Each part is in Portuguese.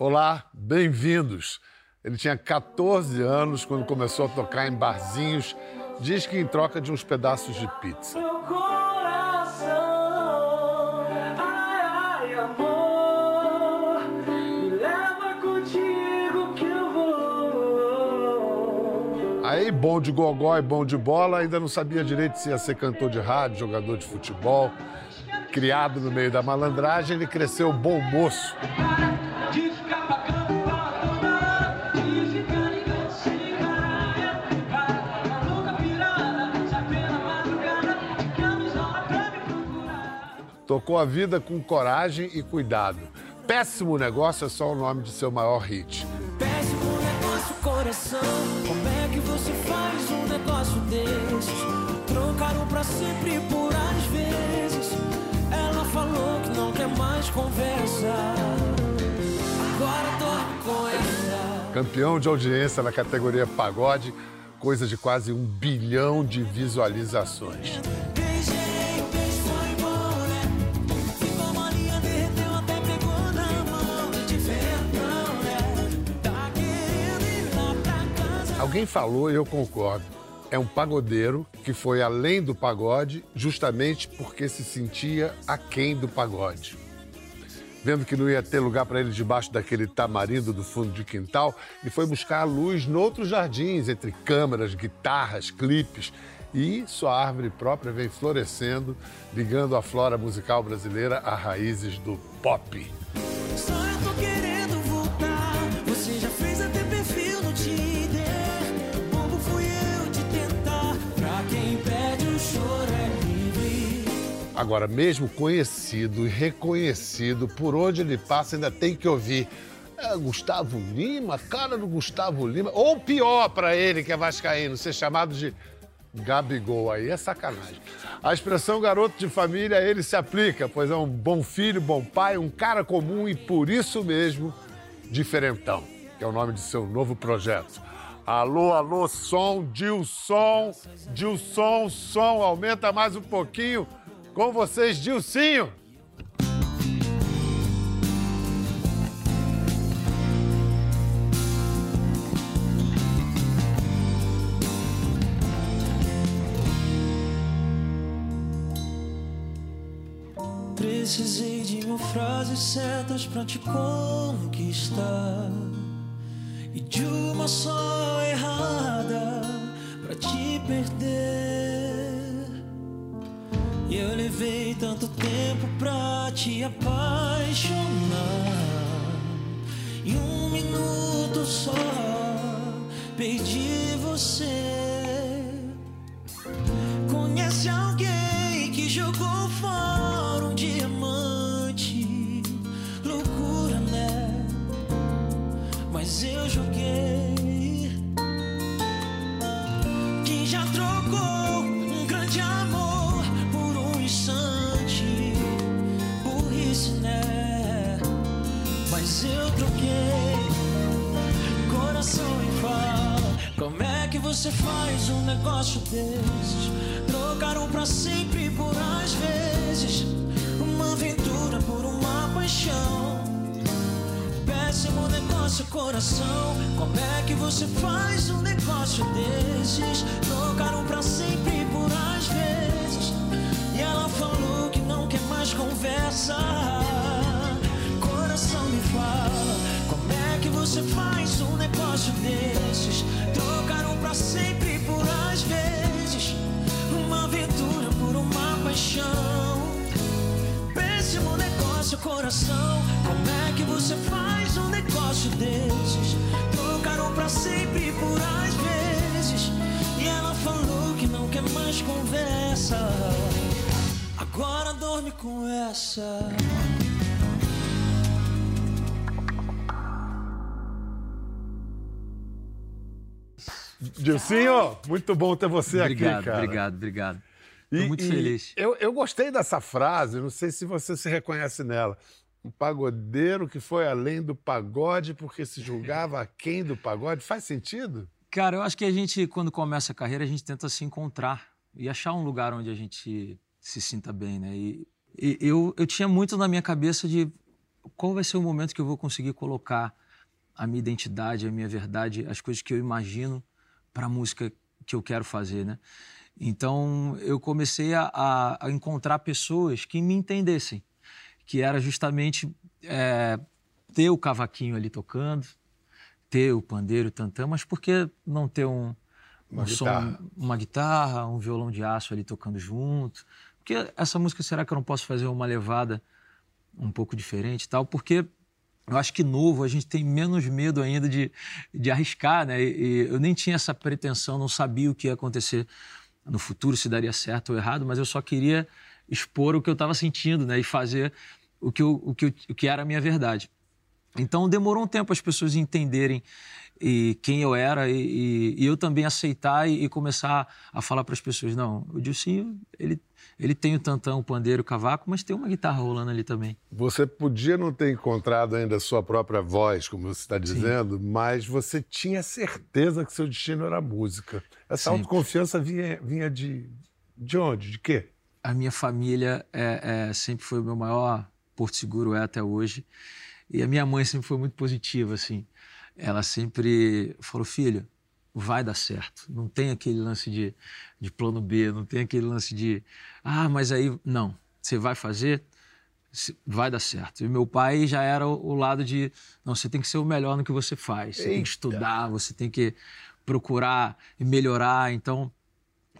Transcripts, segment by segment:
Olá, bem-vindos. Ele tinha 14 anos quando começou a tocar em barzinhos, diz que em troca de uns pedaços de pizza. Aí, bom de gogó e bom de bola, ainda não sabia direito se ia ser cantor de rádio, jogador de futebol. Criado no meio da malandragem, ele cresceu bom moço. Tocou a vida com coragem e cuidado. Péssimo Negócio é só o nome de seu maior hit. Péssimo negócio, coração. Como é que você faz um negócio desses? Trocaram pra sempre por às vezes. Ela falou que não quer mais conversa. Agora dorme com essa. Campeão de audiência na categoria pagode, coisa de quase um bilhão de visualizações. Alguém falou e eu concordo. É um pagodeiro que foi além do pagode justamente porque se sentia aquém do pagode. Vendo que não ia ter lugar para ele debaixo daquele tamarindo do fundo de quintal, ele foi buscar a luz noutros jardins, entre câmeras, guitarras, clipes. E sua árvore própria vem florescendo, ligando a flora musical brasileira a raízes do pop. Agora, mesmo conhecido e reconhecido, por onde ele passa, ainda tem que ouvir. É, Gustavo Lima, cara do Gustavo Lima. Ou pior para ele, que é vascaíno, ser chamado de Gabigol. Aí é sacanagem. A expressão garoto de família, ele se aplica, pois é um bom filho, bom pai, um cara comum e por isso mesmo, diferentão, que é o nome de seu novo projeto. Alô, alô, som, Dilson, Dilson, som, aumenta mais um pouquinho. Com vocês, Dilcinho. Precisei de mil frases certas pra te conquistar. E de uma só errada pra te perder. E eu levei tanto tempo pra te apaixonar. Em um minuto só perdi você. Conhece alguém que jogou fora um diamante? Loucura, né? Mas eu joguei. Você faz um negócio desses? Trocaram pra sempre por às vezes. Uma aventura por uma paixão. Péssimo negócio, coração. Como é que você faz um negócio desses? Trocaram pra sempre por às vezes. E ela falou que não quer mais conversa. Coração me fala, como é que você faz um negócio desses? Pra sempre por às vezes. Uma aventura por uma paixão. Péssimo negócio, coração. Como é que você faz um negócio desses? Trocaram pra sempre por às vezes. E ela falou que não quer mais conversa. Agora dorme com essa. Dilcinho, muito bom ter você Obrigado, aqui, cara. obrigado, obrigado. E- muito feliz. Eu, eu gostei dessa frase, não sei se você se reconhece nela. Um pagodeiro que foi além do pagode porque se julgava aquém do pagode. Faz sentido? Cara, eu acho que a gente, quando começa a carreira, a gente tenta se encontrar e achar um lugar onde a gente se sinta bem, né? E, e eu, eu tinha muito na minha cabeça de qual vai ser o momento que eu vou conseguir colocar a minha identidade, a minha verdade, as coisas que eu imagino para a música que eu quero fazer, né? Então eu comecei a, a, encontrar pessoas que me entendessem, que era justamente é, ter o cavaquinho ali tocando, ter o pandeiro, o tantã, mas por que não ter um, Uma um som, guitarra. uma guitarra, um violão de aço ali tocando junto? Porque essa música, será que eu não posso fazer uma levada um pouco diferente e tal? Porque eu acho que novo a gente tem menos medo ainda de, de arriscar, né? E, eu nem tinha essa pretensão, não sabia o que ia acontecer no futuro, se daria certo ou errado, mas eu só queria expor o que eu estava sentindo, né? E fazer o que, eu, o, que o que era a minha verdade. Então demorou um tempo as pessoas entenderem e quem eu era e, e- eu também aceitar e, e começar a falar para as pessoas não, o Dilcinho ele ele tem o tantão, o pandeiro, o cavaco, mas tem uma guitarra rolando ali também. Você podia não ter encontrado ainda a sua própria voz, como você está dizendo, mas você tinha certeza que seu destino era a música. Essa autoconfiança vinha, vinha de, de onde? De quê? A minha família é, é, sempre foi o meu maior porto seguro, é até hoje. E a minha mãe sempre foi muito positiva, assim. Ela sempre falou, filho, vai dar certo. Não tem aquele lance de, de plano B, não tem aquele lance de, ah, mas aí, não, você vai fazer, vai dar certo. E meu pai já era o, o lado de, não, você tem que ser o melhor no que você faz. Você tem Eita. que estudar, você tem que procurar e melhorar. Então,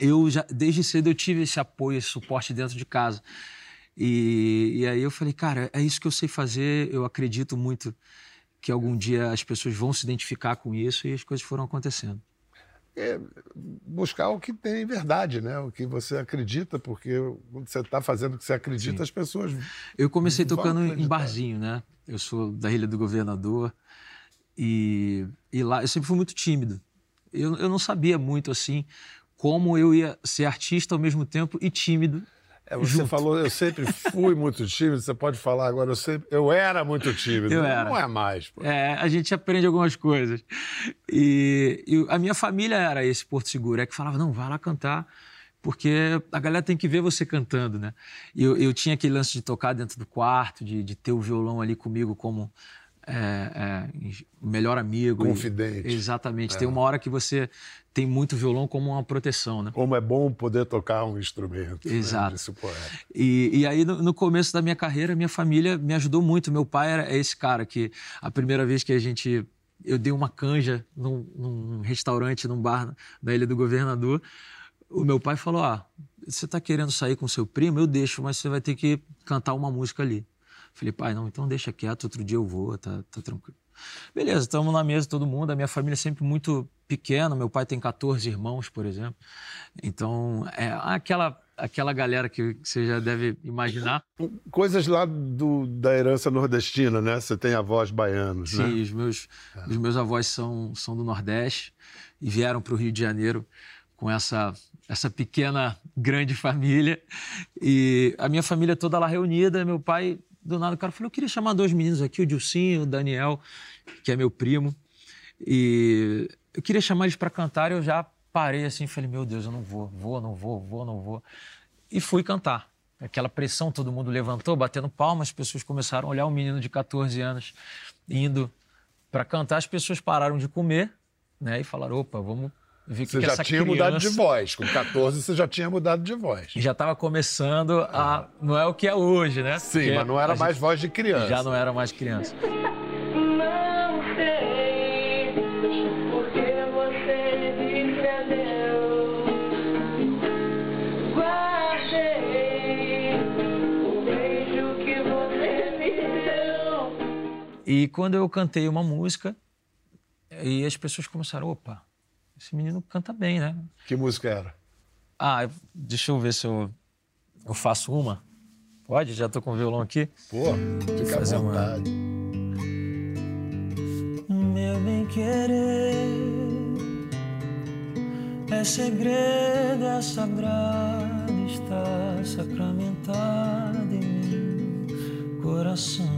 eu já desde cedo eu tive esse apoio, esse suporte dentro de casa. E, e aí eu falei, cara, é isso que eu sei fazer. Eu acredito muito que algum dia as pessoas vão se identificar com isso e as coisas foram acontecendo. É buscar o que tem verdade, né? O que você acredita, porque quando você está fazendo o que você acredita, Sim. as pessoas. Eu comecei tocando em acreditar. barzinho, né? Eu sou da Ilha do Governador e, e lá eu sempre fui muito tímido. Eu, eu não sabia muito assim como eu ia ser artista ao mesmo tempo e tímido. É, você Junto. falou, eu sempre fui muito tímido, você pode falar agora, eu, sempre, eu era muito tímido. Eu era. Não é mais. Pô. É, a gente aprende algumas coisas. E, e a minha família era esse Porto Seguro, é que falava, não, vai lá cantar, porque a galera tem que ver você cantando, né? E eu, eu tinha aquele lance de tocar dentro do quarto, de, de ter o violão ali comigo como é, é, o melhor amigo. E- Confidente. exatamente. É. Tem uma hora que você tem muito violão como uma proteção, né? Como é bom poder tocar um instrumento. né? Exato. Poeta. E, e aí, no, no começo da minha carreira, minha família me ajudou muito. Meu pai era é esse cara que, a primeira vez que a gente. Eu dei uma canja num, num restaurante, num bar da Ilha do Governador. O meu pai falou: Ah, você está querendo sair com seu primo? Eu deixo, mas você vai ter que cantar uma música ali. Falei, pai, não, então deixa quieto, outro dia eu vou, tá, tá tranquilo. Beleza, estamos na mesa todo mundo. A minha família é sempre muito pequena. Meu pai tem 14 irmãos, por exemplo. Então, é aquela, aquela galera que você já deve imaginar. Coisas lá do, da herança nordestina, né? Você tem avós baianos, né? Sim, os meus, os meus avós são, são do Nordeste e vieram para o Rio de Janeiro com essa, essa pequena, grande família. E a minha família toda lá reunida. Meu pai, do nada, o cara falou: Eu queria chamar dois meninos aqui, o Dilcinho, o Daniel, que é meu primo. E eu queria chamar eles para cantar. Eu já parei assim, falei: Meu Deus, eu não vou, vou, não vou, vou, não vou. E fui cantar. Aquela pressão, todo mundo levantou, batendo palmas, as pessoas começaram a olhar um menino de 14 anos indo para cantar. As pessoas pararam de comer né, e falaram: opa, vamos o que, Você que já essa tinha criança... mudado de voz. Com 14, você já tinha mudado de voz. E já estava começando a. Não é o que é hoje, né? Sim, Porque mas não era mais gente voz de criança. Já não era mais criança. Não sei porque você me perdeu. Guardei o beijo que você me deu. E quando eu cantei uma música, e as pessoas começaram: opa, esse menino canta bem, né? Que música era? Ah, deixa eu ver se eu, eu faço uma. Pode? Já tô com o violão aqui. Pô, fica à Fazer uma- vontade. Meu bem querer é segredo, é sagrado, está sacramentado em meu coração.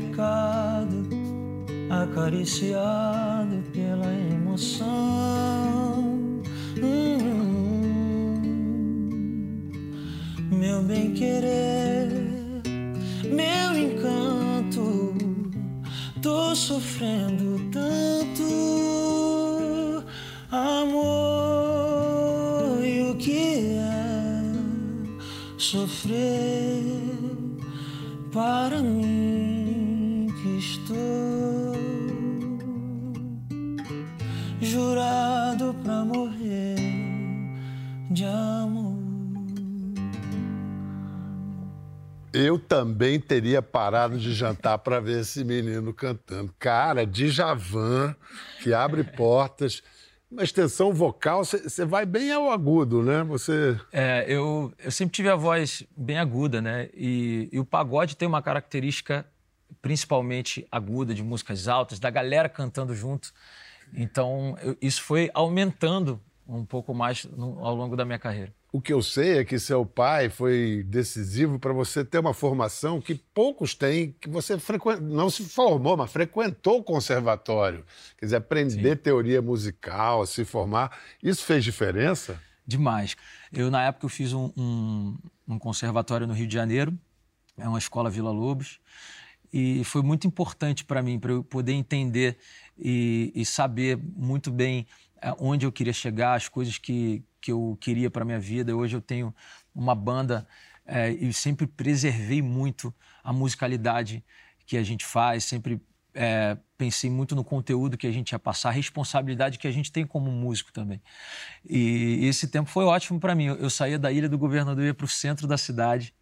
Pecado, acariciado pela emoção. Hum, meu bem querer, meu encanto, tô sofrendo tanto. Amor, e o que é sofrer Eu também teria parado de jantar para ver esse menino cantando. Cara, Djavan, que abre portas. Uma extensão vocal, você vai bem ao agudo, né? Você. É, eu, eu sempre tive a voz bem aguda, né? E, e o pagode tem uma característica principalmente aguda, de músicas altas, da galera cantando junto. Então, eu- isso foi aumentando um pouco mais no- ao longo da minha carreira. O que eu sei é que seu pai foi decisivo para você ter uma formação que poucos têm, que você não se formou, mas frequentou o conservatório. Quer dizer, aprender teoria musical, se formar. Isso fez diferença? Demais. Eu, na época, eu fiz um, um, um conservatório no Rio de Janeiro, é uma escola Vila Lobos, e foi muito importante para mim, para eu poder entender e, e saber muito bem onde eu queria chegar, as coisas que, que eu queria para minha vida. Hoje eu tenho uma banda eh, e sempre preservei muito a musicalidade que a gente faz, sempre eh, pensei muito no conteúdo que a gente ia passar, a responsabilidade que a gente tem como músico também. E esse tempo foi ótimo para mim. Eu, saía da Ilha do Governador, ia para o centro da cidade,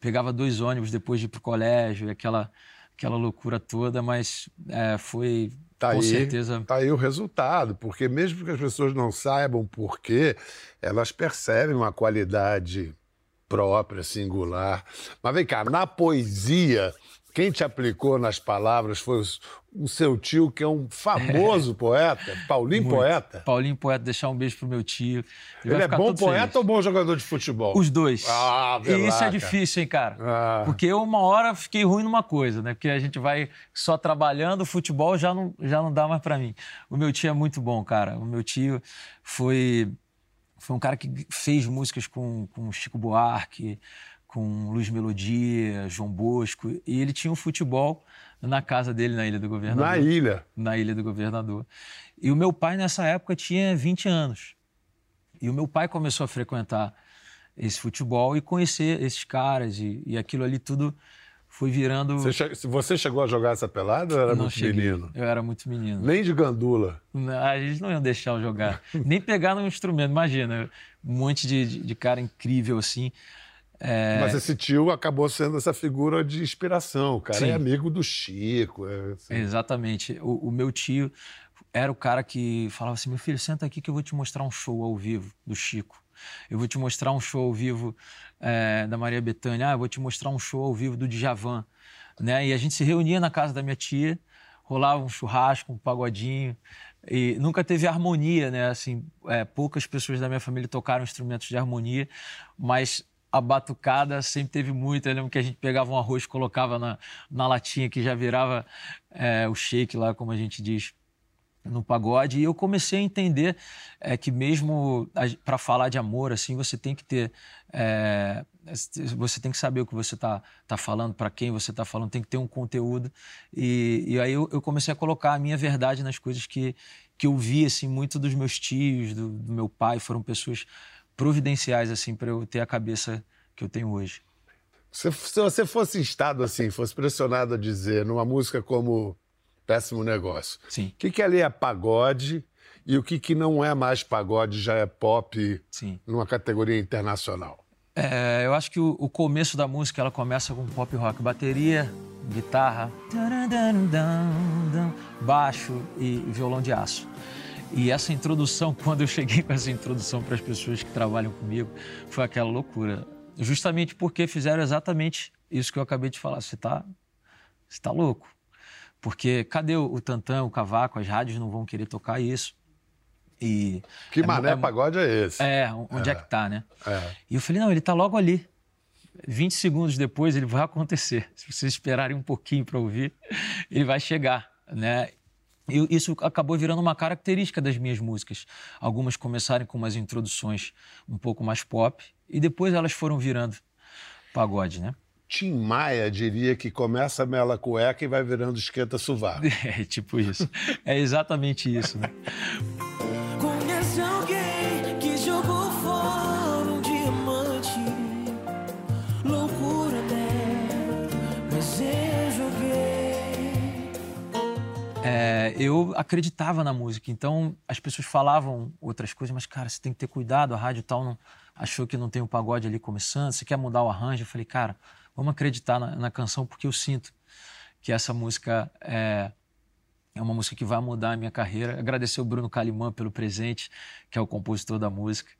pegava dois ônibus depois de ir para o colégio, aquela, aquela loucura toda, mas eh, foi Tá com aí, certeza. tá aí o resultado, porque mesmo que as pessoas não saibam por quê, elas percebem uma qualidade própria, singular. Mas vem cá, na poesia, quem te aplicou nas palavras foi o seu tio, que é um famoso poeta, Paulinho Muito. Poeta. Paulinho Poeta, deixar um beijo pro meu tio. Ele vai é bom poeta feliz. ou bom jogador de futebol? Os dois. Ah, e isso é difícil, hein, cara? Ah. Porque eu, uma hora, fiquei ruim numa coisa, né? Porque a gente vai só trabalhando, o futebol já não, já não dá mais pra mim. O meu tio é muito bom, cara. O meu tio foi, foi um cara que fez músicas com, com Chico Buarque, com Luiz Melodia, João Bosco. E ele tinha um futebol na casa dele, na Ilha do Governador Na ilha. na Ilha do Governador. E o meu pai, nessa época, tinha 20 anos. E o meu pai começou a frequentar esse futebol e conhecer esses caras. E, e aquilo ali tudo foi virando. Você, che- se você chegou a jogar essa pelada ou era não muito cheguei. menino? Eu era muito menino. Nem de gandula. Não, A gente não ia deixar eu jogar. Nem pegar no instrumento. Imagina, um monte de, de, de cara incrível assim. É, Mas esse tio acabou sendo essa figura de inspiração. O cara Sim. é amigo do Chico. é assim. Exatamente. O, o meu tio era o cara que falava assim: meu filho, senta aqui que eu vou te mostrar um show ao vivo do Chico. Eu vou te mostrar um show ao vivo eh, da Maria Bethânia. Ah, eu vou te mostrar um show ao vivo do Djavan. Né? E a gente se reunia na casa da minha tia, rolava um churrasco, um pagodinho. E nunca teve harmonia, né? Assim, eh, poucas pessoas da minha família tocaram instrumentos de harmonia, mas a batucada sempre teve muito. Eu lembro que a gente pegava um arroz, colocava na, na latinha que já virava eh, o shake lá, como a gente diz no pagode e eu comecei a entender é, que mesmo para falar de amor assim você tem que ter é, você tem que saber o que você está tá falando para quem você está falando tem que ter um conteúdo e, e aí eu, eu comecei a colocar a minha verdade nas coisas que que eu vi assim muito dos meus tios do, do meu pai foram pessoas providenciais assim para eu ter a cabeça que eu tenho hoje Se, se você fosse instado assim, fosse pressionado a dizer numa música como Péssimo Negócio, sim o que, que ali é pagode e o que, que não é mais pagode, já é pop sim numa categoria internacional? É, eu acho que o, o começo da música ela começa com pop rock, bateria, guitarra, baixo e violão de aço. E essa introdução, quando eu cheguei com essa introdução para as pessoas que trabalham comigo, foi aquela loucura. Justamente porque fizeram exatamente isso que eu acabei de falar. Você está você tá louco. Porque cadê o, o tantã, o cavaco? As rádios não vão querer tocar isso. E Que é mané é pagode é esse? é, onde é, que tá, né? É. E eu falei, não, ele tá logo ali. 20 segundos depois ele vai acontecer. Se vocês esperarem um pouquinho para ouvir, ele vai chegar, né? E isso acabou virando uma característica das minhas músicas. Algumas começaram com umas introduções um pouco mais pop e depois elas foram virando pagode, né? Tim Maia diria que começa a mela cueca e vai virando esquenta sovaco. É tipo isso. É exatamente isso, né? Eu acreditava na música, então as pessoas falavam outras coisas, mas cara, você tem que ter cuidado, a rádio tal não achou que não tem o pagode ali começando, você quer mudar o arranjo? Eu falei, cara, vamos acreditar na, na canção porque eu sinto que essa música é, é uma música que vai mudar a minha carreira. Agradecer o Bruno Calimã pelo presente, que é o compositor da música.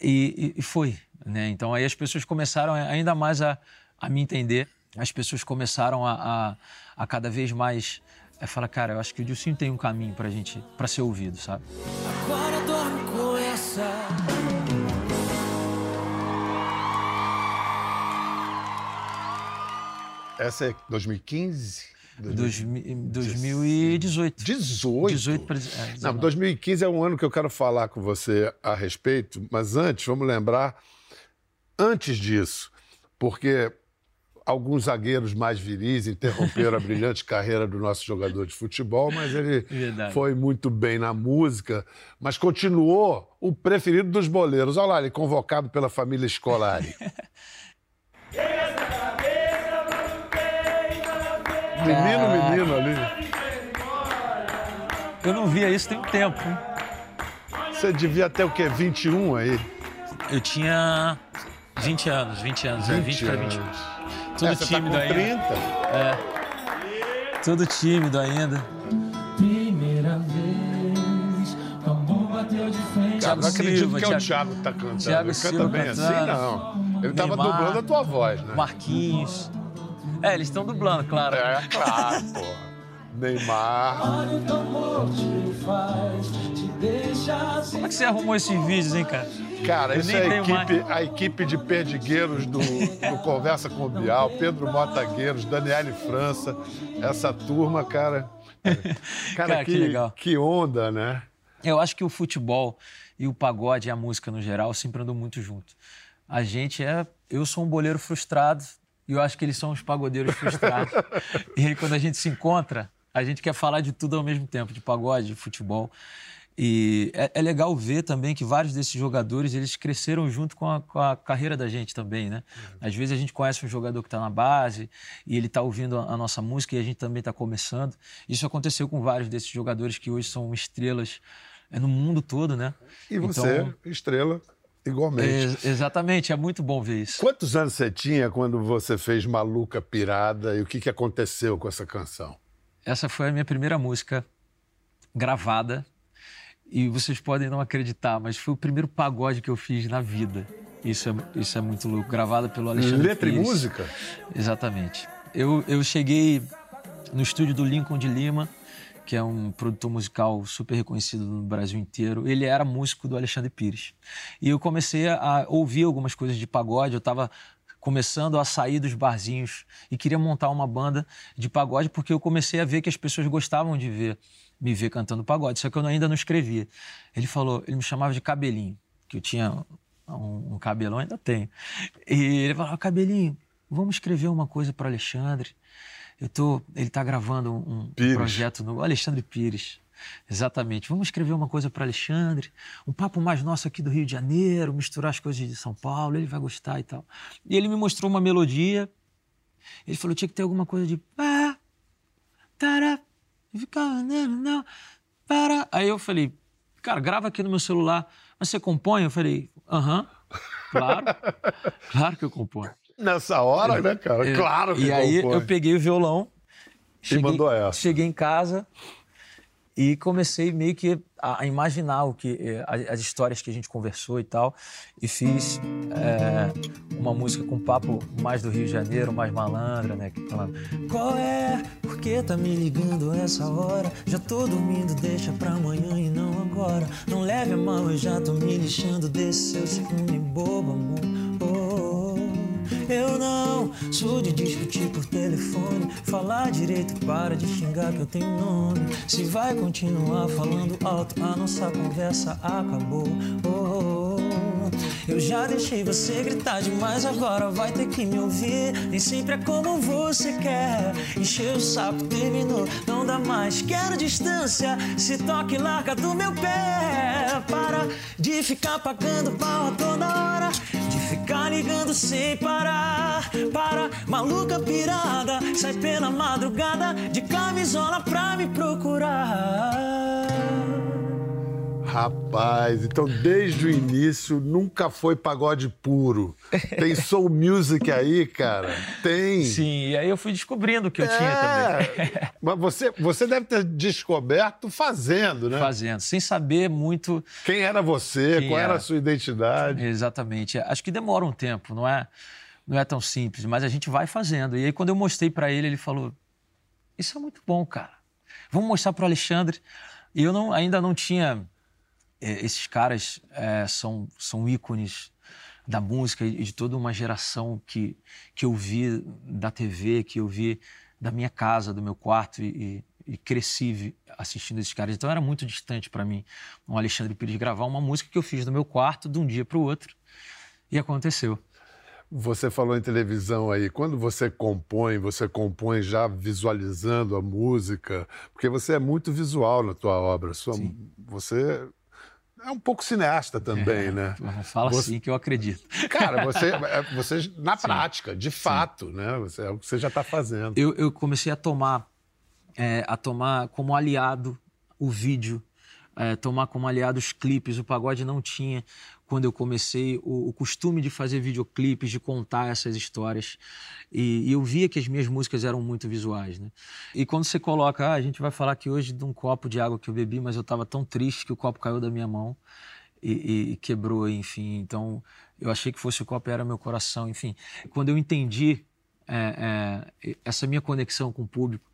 E, e- e foi, né? Então aí as pessoas começaram ainda mais a, a me entender. As pessoas começaram a, a, a cada vez mais é, falar, cara, eu acho que o Dilcinho tem um caminho pra gente, pra ser ouvido, sabe? Agora dorme com essa. Essa é 2015? Dois, mi- 2018. 18? 18 pra, é, Não, 19. 2015 é um ano que eu quero falar com você a respeito, mas antes, vamos lembrar, antes disso, porque alguns zagueiros mais viris interromperam a brilhante carreira do nosso jogador de futebol, mas ele Verdade. foi muito bem na música, mas continuou o preferido dos boleiros. Olha lá, ele convocado pela família Scolari. Menino, menino ali. Eu não via isso tem um tempo. hein? Você devia ter o quê? 21 aí? Eu tinha 20 anos, 20 anos, é, 20 para 21. Tudo É, você tá tímido com ainda. 30. Tudo tímido ainda. Primeira vez, o amor bateu de frente. Cara, não acredito Silva, que é o Thiago- que tá cantando. Thiago ele canta Silva bem assim, cantando. não. Ele tava Neymar. dublando a tua voz, né? Marquinhos. É, eles estão dublando, claro. É, claro, pô. Neymar. Que assim. Como é que você arrumou esses vídeos, hein, cara? Cara, isso é a equipe, a equipe de perdigueiros do, do Conversa com o Bial, Pedro Motagueiros, Daniele França, essa turma, cara. Cara, Cara, que legal. que onda, né? Eu acho que o futebol e o pagode e a música no geral sempre andam muito junto. A gente é. Eu sou um boleiro frustrado e eu acho que eles são os pagodeiros frustrados. e aí, quando a gente se encontra, a gente quer falar de tudo ao mesmo tempo, de pagode, de futebol. E é, é legal ver também que vários desses jogadores eles cresceram junto com a, com a carreira da gente também, né? Às vezes a gente conhece um jogador que está na base e ele está ouvindo a, a nossa música e a gente também está começando. Isso aconteceu com vários desses jogadores que hoje são estrelas é, no mundo todo, né? E você, Então, estrela, igualmente. é, exatamente, é muito bom ver isso. Quantos anos você tinha quando você fez Maluca Pirada e o que, que aconteceu com essa canção? Essa foi a minha primeira música gravada e vocês podem não acreditar, mas foi o primeiro pagode que eu fiz na vida. Isso é, isso é muito louco, gravada pelo Alexandre Letra e Pires. música? Exatamente. Eu, eu cheguei no estúdio do Lincoln de Lima, que é um produtor musical super reconhecido no Brasil inteiro. Ele era músico do Alexandre Pires. E eu comecei a ouvir algumas coisas de pagode. Eu estava começando a sair dos barzinhos e queria montar uma banda de pagode porque eu comecei a ver que as pessoas gostavam de ver me ver cantando pagode, só que eu ainda não escrevia. Ele falou, ele me chamava de cabelinho, que eu tinha um, um cabelão, ainda tenho. E ele falava, cabelinho, vamos escrever uma coisa para Alexandre. Eu tô, ele está gravando um, um projeto no Alexandre Pires. Exatamente. Vamos escrever uma coisa para Alexandre, um papo mais nosso aqui do Rio de Janeiro, misturar as coisas de São Paulo, ele vai gostar e tal. E ele me mostrou uma melodia. Ele falou: tinha que ter alguma coisa de. e. Aí eu falei: cara, grava aqui no meu celular. Mas você compõe? Eu falei: aham, claro, claro que eu componho. Nessa hora, né, cara? É, Claro que E aí compõe. eu peguei o violão, cheguei, mandou essa. cheguei em casa e comecei meio que a, imaginar o que eh, as, as histórias que a gente conversou e tal e fiz eh, uma música com papo mais do Rio de Janeiro, mais malandra, né? Falando, qual é? Por que tá me ligando essa hora? Já tô dormindo, deixa pra amanhã e não agora. Não leve a mal, eu já tô me lixando desse seu ciúme bobo, amor. Oh, Eu não sou de discutir por telefone. Falar direito, para de xingar que eu tenho nome. Se vai continuar falando alto, a nossa conversa acabou. Oh, oh, oh. Eu já deixei você gritar demais, agora vai ter que me ouvir. Nem sempre é como você quer. Encheu o saco, terminou, não dá mais. Quero distância, se toque, larga do meu pé. Para de ficar pagando pau a toda hora. De ficar ligando sem parar. Para, maluca pirada, sai pela madrugada. De camisola pra me procurar. Rapaz, então desde o início nunca foi pagode puro. Tem soul music aí, cara? Tem. Sim, e aí eu fui descobrindo o que eu tinha É. também. Mas você, você deve ter descoberto fazendo, né? Fazendo, sem saber muito Quem era você, Quem qual era era. a sua identidade. Exatamente. Acho que demora um tempo, não é, não é tão simples, mas a gente vai fazendo. E aí, quando eu mostrei para ele, ele falou: Isso é muito bom, cara. Vamos mostrar para o Alexandre. E eu não, ainda não tinha. Eh, Esses caras eh, são, são ícones da música e de toda uma geração que, que eu vi da TV, que eu vi da minha casa, do meu quarto e, e- cresci assistindo esses caras. Então era muito distante para mim o Alexandre Pires gravar uma música que eu fiz no meu quarto de um dia para o outro e aconteceu. Você falou em televisão aí. Quando você compõe, você compõe já visualizando a música, porque você é muito visual na tua obra. Sua- você é um pouco cineasta também, né? Fala Você- assim que eu acredito. Cara, você, é- você na prática, de fato, né? Você, é o que você já está fazendo. eu, eu comecei a tomar é, a tomar como aliado o vídeo, é, tomar como aliado os clipes. O pagode não tinha quando eu comecei o, o costume de fazer videoclipes, de contar essas histórias. E, e eu via que as minhas músicas eram muito visuais, né? E quando você coloca, ah, a gente vai falar aqui hoje de um copo de água que eu bebi, mas eu estava tão triste que o copo caiu da minha mão e, e- e quebrou, enfim. Então, eu achei que fosse o copo era meu coração, enfim. Quando eu entendi é, é, essa minha conexão com o público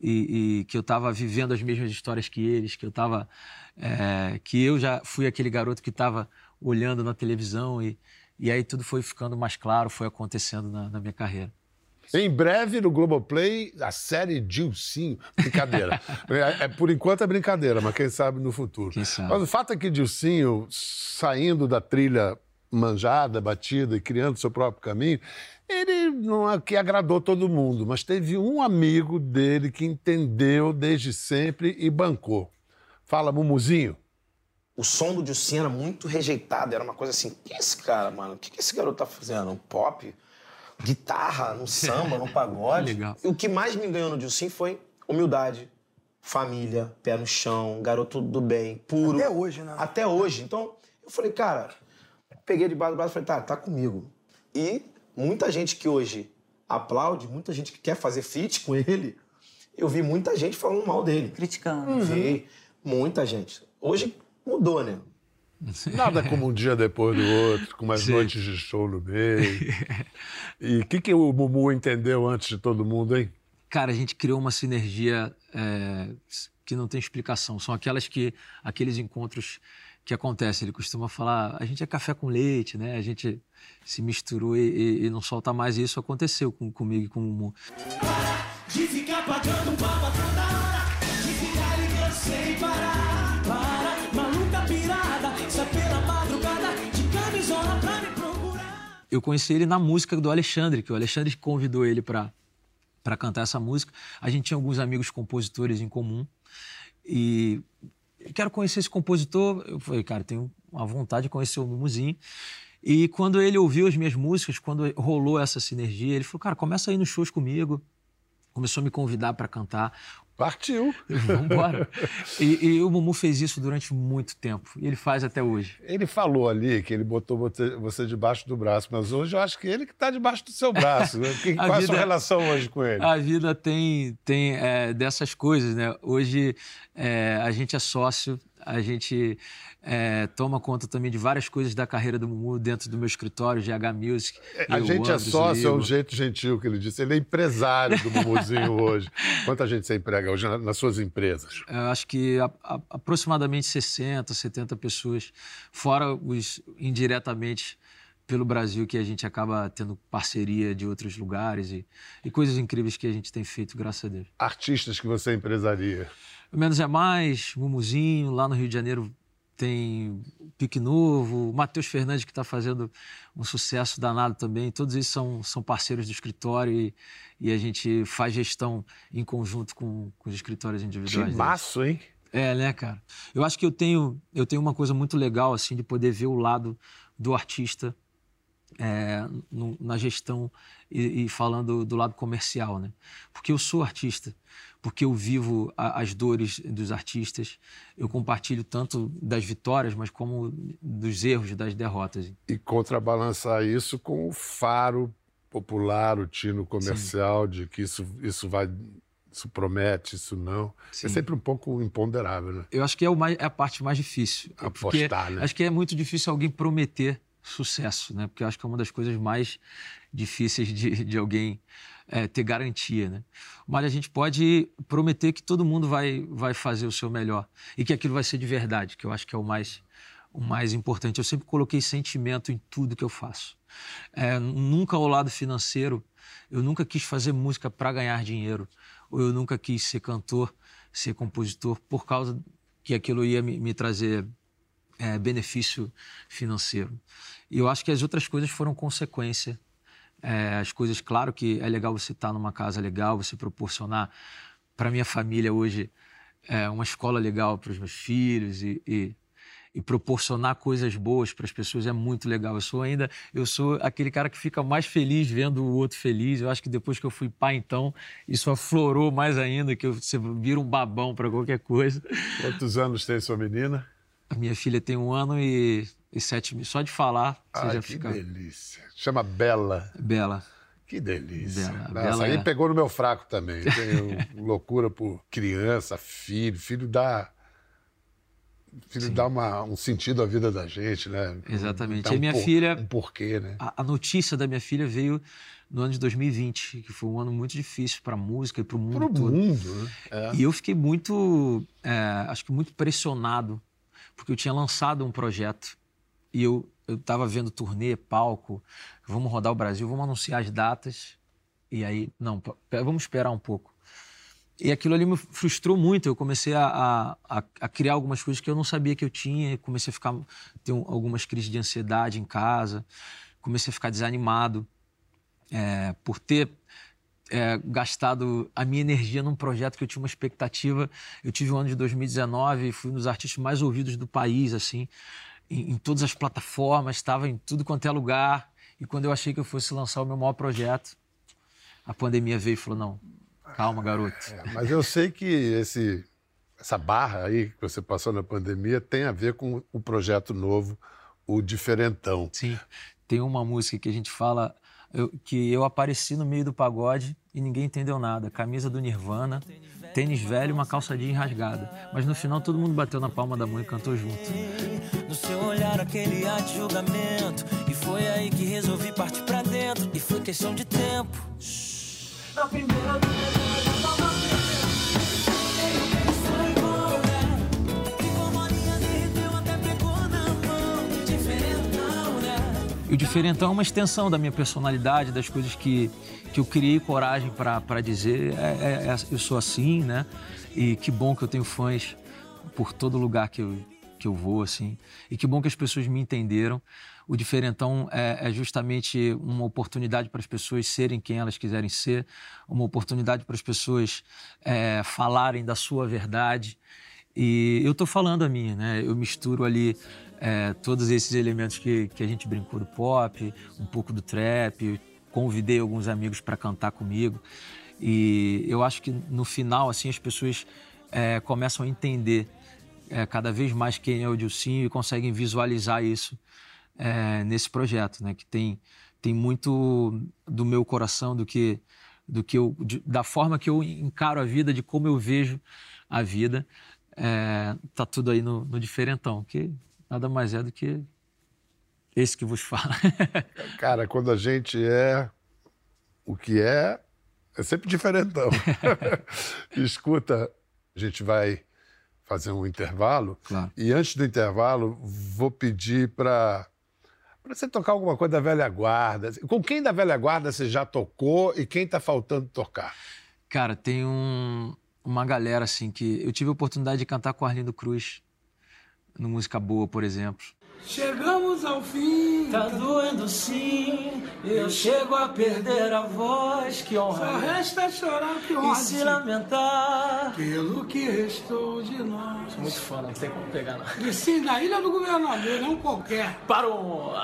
e, e que eu estava vivendo as mesmas histórias que eles, que eu estava, que eu já fui aquele garoto que estava olhando na televisão e, e aí tudo foi ficando mais claro, foi acontecendo na, na minha carreira. Em breve, no Globoplay, a série Dilcinho. Brincadeira. é, é, por enquanto é brincadeira, mas quem sabe no futuro. Sabe. Mas o fato é que Dilcinho, saindo da trilha manjada, batida e criando seu próprio caminho, ele não é que agradou todo mundo, mas teve um amigo dele que entendeu desde sempre e bancou. Fala, Mumuzinho. O som do Dilcinho era muito rejeitado, era uma coisa assim, que é esse cara, mano? O que, que esse garoto tá fazendo? Um pop? Guitarra, no samba, no pagode? Legal. E o que mais me ganhou no Dilcinho foi humildade, família, pé no chão, garoto do bem, puro. Até hoje, né? Até hoje. Então, eu falei, cara, peguei de base do braço e falei, tá, tá comigo. E muita gente que hoje aplaude, muita gente que quer fazer feat com ele, eu vi muita gente falando mal dele. Criticando. Vi muita gente. Hoje mudou, né? Nada como um dia depois do outro, com umas Sim. noites de show no meio. E o que, que o Mumu entendeu antes de todo mundo, hein? Cara, a gente criou uma sinergia é, que não tem explicação. São aquelas que aqueles encontros que acontecem. Ele costuma falar, a gente é café com leite, né? A gente se misturou e, e- e não solta mais. E isso aconteceu com, comigo e com o Mumu. De ficar pagando papo a toda hora De ficar ligando sem parar eu conheci ele na música do Alexandre, que o Alexandre convidou ele para para cantar essa música. A gente tinha alguns amigos compositores em comum e eu quero conhecer esse compositor. Eu falei, cara, tenho uma vontade de conhecer o Mumuzinho. E quando ele ouviu as minhas músicas, quando rolou essa sinergia, ele falou, cara, começa aí nos shows comigo. Começou a me convidar para cantar. Partiu. Vamos embora. e, e o Mumu fez isso durante muito tempo. E ele faz até hoje. Ele falou ali que ele botou você, debaixo do braço, mas hoje eu acho que ele que está debaixo do seu braço. Né? Que- qual é a sua vida- relação hoje com ele? A vida tem, tem é, dessas coisas, né? Hoje é, a gente é sócio, a gente é, toma conta também de várias coisas da carreira do Mumu dentro do meu escritório, GH Music. A Eu, gente é sócio, é um jeito gentil que ele disse. Ele é empresário do Mumuzinho hoje. Quanta gente você emprega hoje na- nas suas empresas? Eu acho que a- a- aproximadamente 60, 70 pessoas, fora os indiretamente pelo Brasil que a gente acaba tendo parceria de outros lugares e, e coisas incríveis que a gente tem feito, graças a Deus. Artistas que você empresaria. O Menos é Mais, Mumuzinho, lá no Rio de Janeiro tem Pique Novo, o Matheus Fernandes que está fazendo um sucesso danado também. Todos eles são, são parceiros do escritório e, e a gente faz gestão em conjunto com, com os escritórios individuais. deles. Timaço, hein? É, né, cara? Eu acho que eu tenho, eu tenho uma coisa muito legal, assim, de poder ver o lado do artista é, no- na gestão e, e falando do lado comercial, né? Porque eu sou artista, porque eu vivo a- as dores dos artistas, eu compartilho tanto das vitórias, mas como dos erros, das derrotas. E contrabalançar isso com o faro popular, o tino comercial, de que isso, isso vai. Isso promete, isso não. Sim. É sempre um pouco imponderável, né? Eu acho que é, mais, é a parte mais difícil. É Apostar, né? Acho que é muito difícil alguém prometer sucesso, né? Porque eu acho que é uma das coisas mais difíceis de, de alguém é, ter garantia, né? Mas a gente pode prometer que todo mundo vai, vai fazer o seu melhor e que aquilo vai ser de verdade, que eu acho que é o mais, o mais importante. Eu sempre coloquei sentimento em tudo que eu faço. É, nunca ao lado financeiro, eu nunca quis fazer música para ganhar dinheiro, ou eu nunca quis ser cantor, ser compositor, por causa que aquilo ia me, me trazer é, benefício financeiro. E eu acho que as outras coisas foram consequência. É, as coisas, claro que é legal você estar numa casa legal, você proporcionar para minha família hoje é, uma escola legal para os meus filhos e, e, e proporcionar coisas boas para as pessoas é muito legal. Eu sou ainda, eu sou aquele cara que fica mais feliz vendo o outro feliz. Eu acho que depois que eu fui pai, então, isso aflorou mais ainda, que eu- você vira um babão para qualquer coisa. Quantos anos tem sua menina? A minha filha tem um ano e, e sete meses. Só de falar, você Ai, já que fica delícia. Chama Bela. bela. Que delícia. Bela- Nossa, Bela aí é- pegou no meu fraco também. Tenho loucura por criança, filho. Filho dá. Filho dá uma, um sentido à vida da gente, né? Exatamente. Dá E um minha por- filha- Um porquê, né? A, a notícia da minha filha veio no ano de 2020, que foi um ano muito difícil para a música e para o mundo Pro todo. mundo, né? É. E eu fiquei muito, é, acho que muito pressionado, porque eu tinha lançado um projeto e eu estava vendo turnê, palco, vamos rodar o Brasil, vamos anunciar as datas. E aí, não, vamos esperar um pouco. E aquilo ali me frustrou muito. Eu comecei a, a, a- criar algumas coisas que eu não sabia que eu tinha. Comecei a ficar ter um- algumas crises de ansiedade em casa. Comecei a ficar desanimado é, por ter é, gastado a minha energia num projeto que eu tinha uma expectativa. Eu tive o ano de 2019 e fui um dos artistas mais ouvidos do país, assim, em, em todas as plataformas, estava em tudo quanto é lugar. E quando eu achei que eu fosse lançar o meu maior projeto, a pandemia veio e falou: não, calma, garoto. É, mas eu sei que esse, essa barra aí que você passou na pandemia tem a ver com o projeto novo, o Diferentão. Sim, tem uma música que a gente fala eu- que eu apareci no meio do pagode e ninguém entendeu nada. Camisa do Nirvana, tênis velho e uma calça jeans rasgada. Mas no final todo mundo bateu na palma da mão e cantou junto. No seu olhar aquele ar de julgamento E foi aí que resolvi partir pra dentro E foi questão de tempo Na primeira O diferentão é uma extensão da minha personalidade, das coisas que, que eu criei coragem para dizer. É, é- é- eu sou assim, né? E que bom que eu tenho fãs por todo lugar que eu, que eu vou, assim. E que bom que as pessoas me entenderam. O diferentão é, é justamente uma oportunidade para as pessoas serem quem elas quiserem ser, uma oportunidade para as pessoas é, falarem da sua verdade. E eu estou falando a minha, né? Eu misturo ali é, todos esses elementos que, que a gente brincou do pop, um pouco do trap, convidei alguns amigos para cantar comigo. E eu acho que no final, assim, as pessoas é, começam a entender é, cada vez mais quem é o Dilcinho e conseguem visualizar isso é, nesse projeto, né? Que tem, tem muito do meu coração, do que, do que eu, de- da forma que eu encaro a vida, de como eu vejo a vida. É, tá tudo aí no, no diferentão, que nada mais é do que esse que vos fala. Cara, quando a gente é o que é, é sempre diferentão. Escuta, a gente vai fazer um intervalo. Claro. E antes do intervalo, vou pedir para Pra você tocar alguma coisa da velha guarda, com quem da velha guarda você já tocou e quem tá faltando tocar? Cara, tem um- uma galera assim que. Eu tive a oportunidade de cantar com o Arlindo Cruz no Música Boa, por exemplo. Chegamos ao fim. Tá doendo sim. Eu chego a perder a voz. Que honra. Só resta chorar que honra. E se lamentar. Pelo que restou de nós. Muito fã, não tem como pegar não. E sim, da Ilha do Governador, não qualquer. Parou!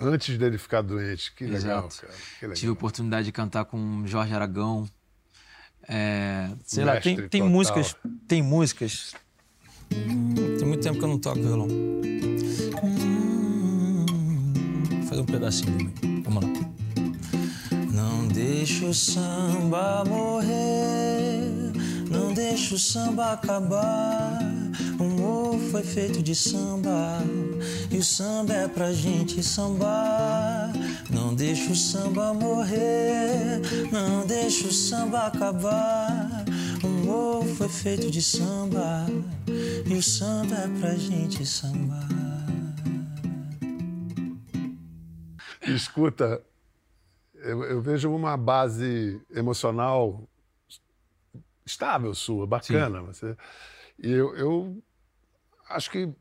Antes dele ficar doente. Que legal, Exato. cara. Que legal. Tive a oportunidade de cantar com Jorge Aragão. É, sei lá, Mestre tem, tem total. músicas. Tem músicas. Tem muito tempo que eu não toco violão. Vou fazer um pedacinho também. Vamos lá. Não deixa o samba morrer, deixa o samba acabar. O morro foi feito de samba e o samba é pra gente sambar. Não deixa o samba morrer, não deixa o samba acabar. O morro foi feito de samba e o samba é pra gente sambar. Escuta, eu, eu vejo uma base emocional estável sua, bacana. Você, e eu, eu acho que,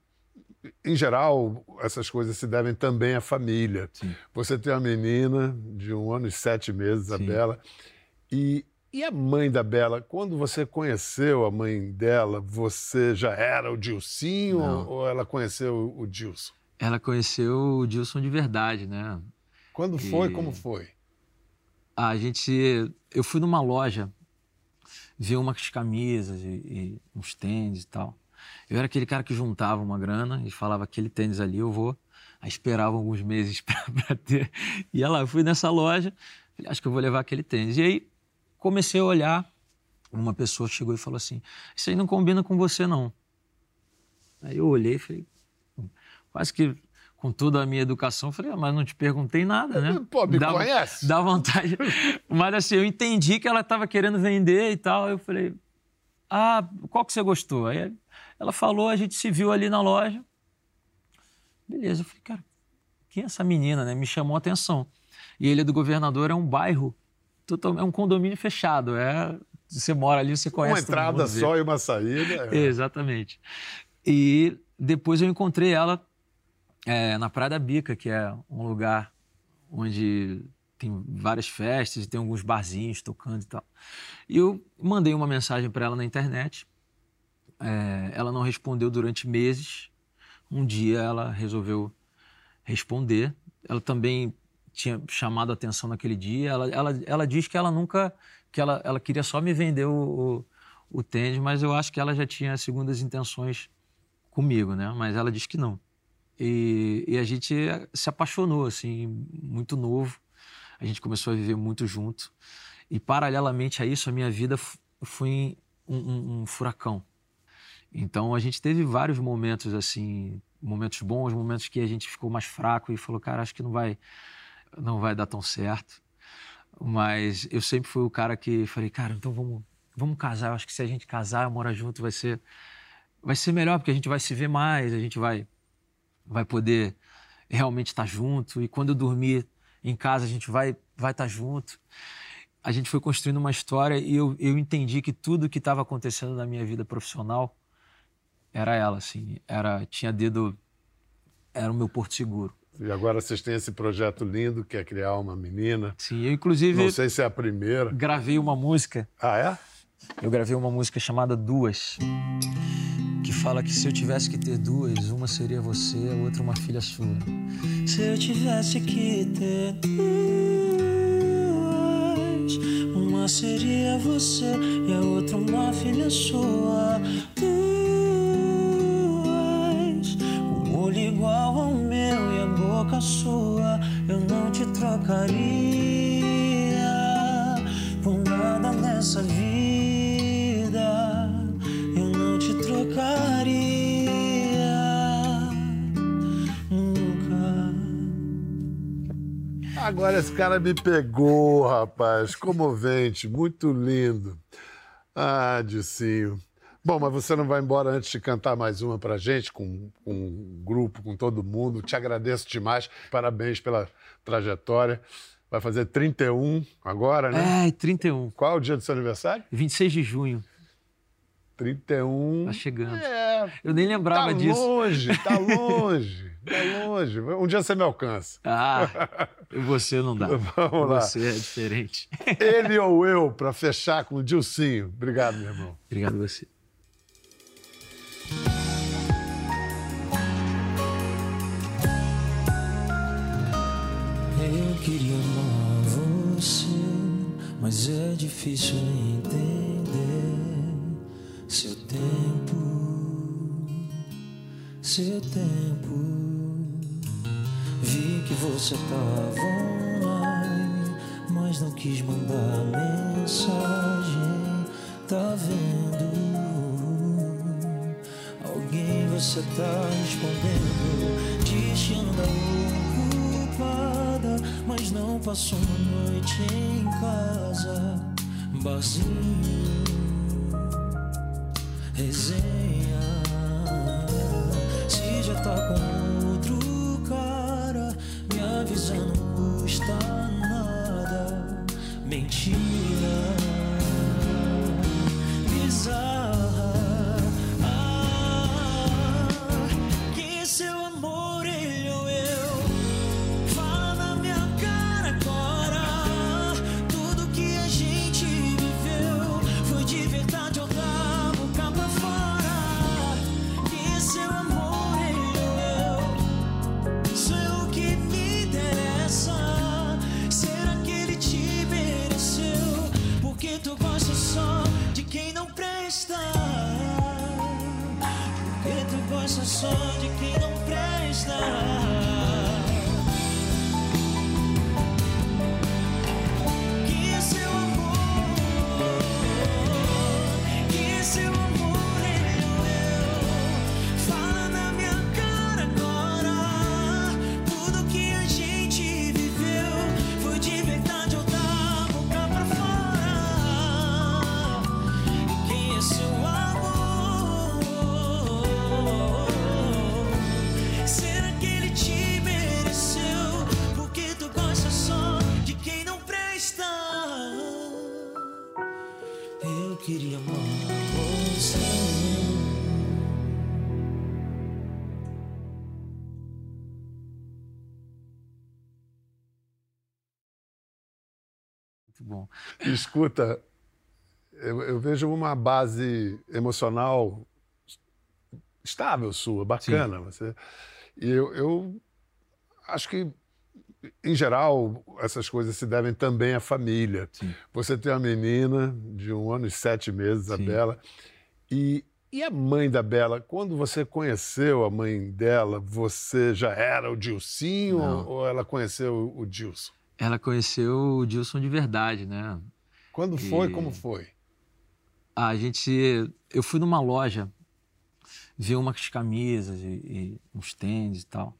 em geral, essas coisas se devem também à família. Você tem uma menina de um ano e sete meses, a Sim. Bela, e, e a mãe da Bela, quando você conheceu a mãe dela, você já era o Dilcinho Não. ou ela conheceu o Dilson? Ela conheceu o Dilson de verdade, né? Quando foi, E- como foi? A gente. Eu fui numa loja ver umas camisas e, e uns tênis e tal. Eu era aquele cara que juntava uma grana e falava: aquele tênis ali eu vou. Aí esperava alguns meses pra ter. E ela, eu fui nessa loja, falei, acho que eu vou levar aquele tênis. E aí comecei a olhar. Uma pessoa chegou e falou assim: Isso aí não combina com você, não. Aí eu olhei e falei, quase que com toda a minha educação, falei, ah, mas não te perguntei nada, né? Pô, me Dá- conhece? Dá vontade. Mas assim, eu entendi que ela estava querendo vender e tal. Eu falei, ah, qual que você gostou? Aí ela falou, a gente se viu ali na loja. Beleza, eu falei, cara, quem é essa menina, né? Me chamou a atenção. E Ilha do Governador é um bairro, é um condomínio fechado. É, você mora ali, você conhece Uma entrada mundo, só e uma saída. é. Exatamente. E depois eu encontrei ela é, na Praia da Bica, que é um lugar onde tem várias festas tem alguns barzinhos tocando e tal. E eu mandei uma mensagem para ela na internet. É, ela não respondeu durante meses. Um dia ela resolveu responder. Ela também tinha chamado a atenção naquele dia. Ela, ela, ela diz que ela nunca, que ela, ela queria só me vender o, o, o tênis, mas eu acho que ela já tinha segundas intenções comigo, né? Mas ela diz que não. E, e a gente se apaixonou, assim, muito novo. A gente começou a viver muito junto. E paralelamente a isso, a minha vida foi um, um- um furacão. Então a gente teve vários momentos assim, momentos bons, momentos que a gente ficou mais fraco e falou, cara, acho que não vai, não vai dar tão certo. Mas eu sempre fui o cara que falei, cara, então vamos, vamos casar. Eu acho que se a gente casar, morar junto, vai ser, vai ser melhor porque a gente vai se ver mais, a gente vai, vai poder realmente estar junto. E quando eu dormir em casa, a gente vai, vai estar junto. A gente foi construindo uma história e eu, eu entendi que tudo que estava acontecendo na minha vida profissional era ela, assim, era tinha dedo, era o meu porto seguro. E agora vocês têm esse projeto lindo que é criar uma menina. Sim, eu inclusive Não sei se é a primeira. gravei uma música Ah, é? Eu gravei uma música chamada Duas, que fala que se eu tivesse que ter duas, uma seria você, a outra uma filha sua. Se eu tivesse que ter duas, uma seria você e a outra uma filha sua. Duas, um olho igual ao meu e a boca sua, eu não te trocaria por nada nessa vida. Agora esse cara me pegou, rapaz. Comovente, muito lindo. Ah, Dilcinho. Bom, mas você não vai embora antes de cantar mais uma pra gente, com, com um grupo, com todo mundo. Te agradeço demais. Parabéns pela trajetória. Vai fazer 31 agora, né? É, 31. Qual é o dia do seu aniversário? 26 de junho. 31. Tá chegando. É, Eu nem lembrava tá disso. longe, tá longe, tá longe. Um dia você me alcança. Ah, você não dá. Vamos lá. Você é diferente. Ele ou eu, pra fechar com o Dilcinho. Obrigado, meu irmão. Obrigado a você. Eu queria amar você, mas é difícil entender seu tempo, seu tempo. Vi que você tava online, mas não quis mandar mensagem. Tá vendo? Alguém você tá respondendo, destino da ocupada, mas não passou noite em casa, barzinho, resenha. Se já tá com outro cara, me avisa não custa nada, mentira te mereceu? Porque tu gosta só de quem não presta. Eu queria amar você. Muito bom. Escuta, eu, eu vejo uma base emocional estável sua, bacana. Você, e eu, eu acho que, em geral, essas coisas se devem também à família. Sim. Você tem uma menina de um ano e sete meses, a Sim. Bela, e, e a mãe da Bela, quando você conheceu a mãe dela, você já era o Dilcinho Não. ou ela conheceu o Dilson? Ela conheceu o Dilson de verdade, né? Quando foi? E- Como foi? A gente. Eu fui numa loja ver umas camisas e, e uns tênis e tal.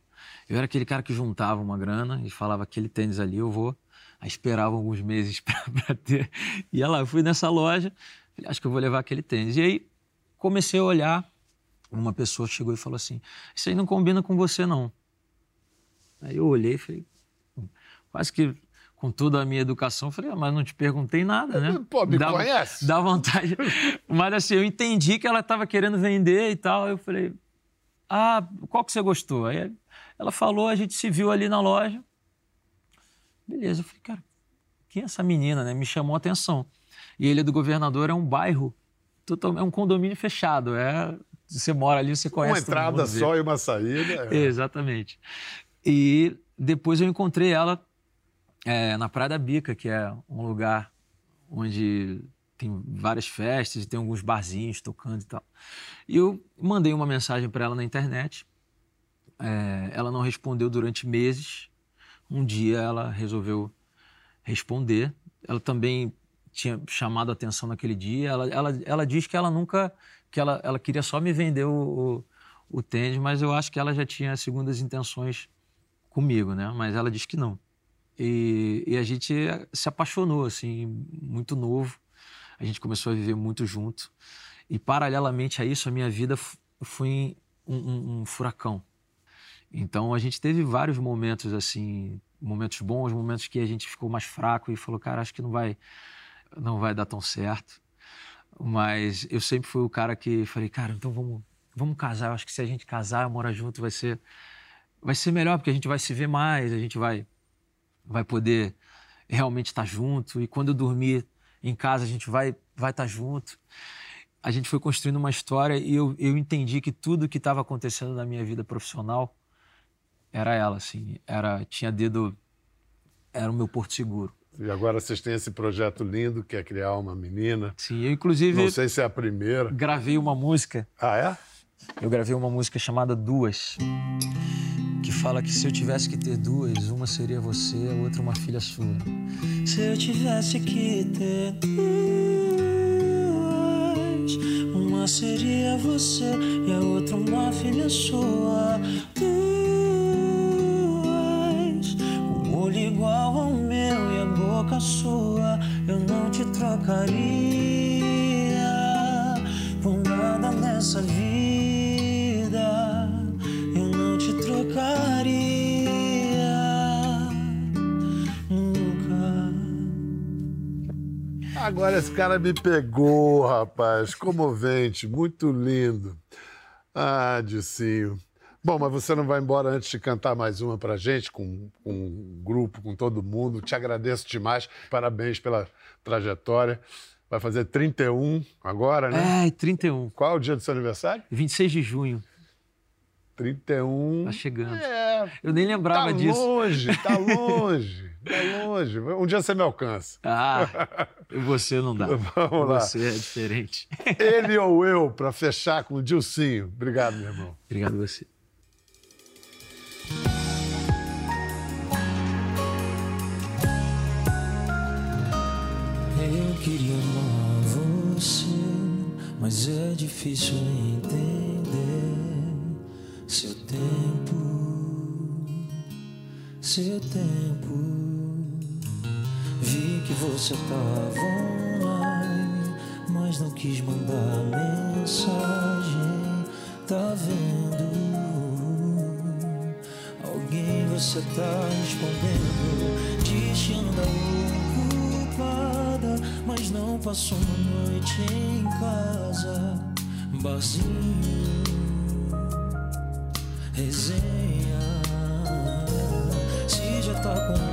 Eu era aquele cara que juntava uma grana e falava aquele tênis ali eu vou. Aí esperava alguns meses para ter. E ela, eu fui nessa loja, falei, acho que eu vou levar aquele tênis. E aí comecei a olhar. Uma pessoa chegou e falou assim: Isso aí não combina com você, não. Aí eu olhei e falei, quase que com toda a minha educação, falei, ah, mas não te perguntei nada, né? Pô, me Dá- conhece? Dá vontade. Mas assim, eu entendi que ela estava querendo vender e tal. Eu falei, ah, qual que você gostou? Aí ela falou, a gente se viu ali na loja. Beleza, eu falei, cara, quem é essa menina, né? Me chamou a atenção. E ele do governador é um bairro, é um condomínio fechado. É, você mora ali, você conhece Uma entrada mundo, só e uma saída. é. Exatamente. E depois eu encontrei ela é, na Praia da Bica, que é um lugar onde tem várias festas tem alguns barzinhos tocando e tal. E eu mandei uma mensagem para ela na internet. É, ela não respondeu durante meses. Um dia ela resolveu responder. Ela também tinha chamado a atenção naquele dia. Ela, ela, ela diz que ela nunca, que ela, ela queria só me vender o, o, o tênis, mas eu acho que ela já tinha segundas intenções comigo, né? Mas ela diz que não. E, e a gente se apaixonou, assim, muito novo. A gente começou a viver muito junto. E paralelamente a isso, a minha vida foi um, um- um furacão. Então a gente teve vários momentos assim, momentos bons, momentos que a gente ficou mais fraco e falou, cara, acho que não vai, não vai dar tão certo. Mas eu sempre fui o cara que falei, cara, então vamos, vamos casar. Eu acho que se a gente casar, morar junto, vai ser, vai ser melhor porque a gente vai se ver mais, a gente vai, vai poder realmente estar junto. E quando eu dormir em casa, a gente vai, vai estar junto. A gente foi construindo uma história e eu, eu entendi que tudo que estava acontecendo na minha vida profissional era ela, assim, era tinha dedo, era o meu porto seguro. E agora vocês têm esse projeto lindo que é criar uma menina. Sim, eu inclusive Não sei se é a primeira. gravei uma música Ah, é? Eu gravei uma música chamada Duas, fala que se eu tivesse que ter duas, uma seria você, a outra uma filha sua. Se eu tivesse que ter duas, uma seria você e a outra uma filha sua. Duas, um olho igual ao meu e a boca sua, eu não te trocaria por nada nessa vida. Agora esse cara me pegou, rapaz. Comovente, muito lindo. Ah, Dicinho. Bom, mas você não vai embora antes de cantar mais uma pra gente, com, com o grupo, com todo mundo. Te agradeço demais. Parabéns pela trajetória. Vai fazer 31 agora, né? É, 31. Qual é o dia do seu aniversário? 26 de junho, 31. tá chegando. É, Eu nem lembrava tá disso. longe, tá longe, tá longe. Um dia você me alcança. Ah, você não dá. Vamos lá. Você é diferente. Ele ou eu, pra fechar com o Dilcinho. Obrigado, meu irmão. Obrigado a você. Eu queria amar você, mas é difícil entender seu tempo, seu tempo. Vi que você tava online, mas não quis mandar mensagem. Tá vendo? Alguém você tá respondendo, destino da ocupada, mas não passou uma noite em casa, barzinho, resenha. Se já tá com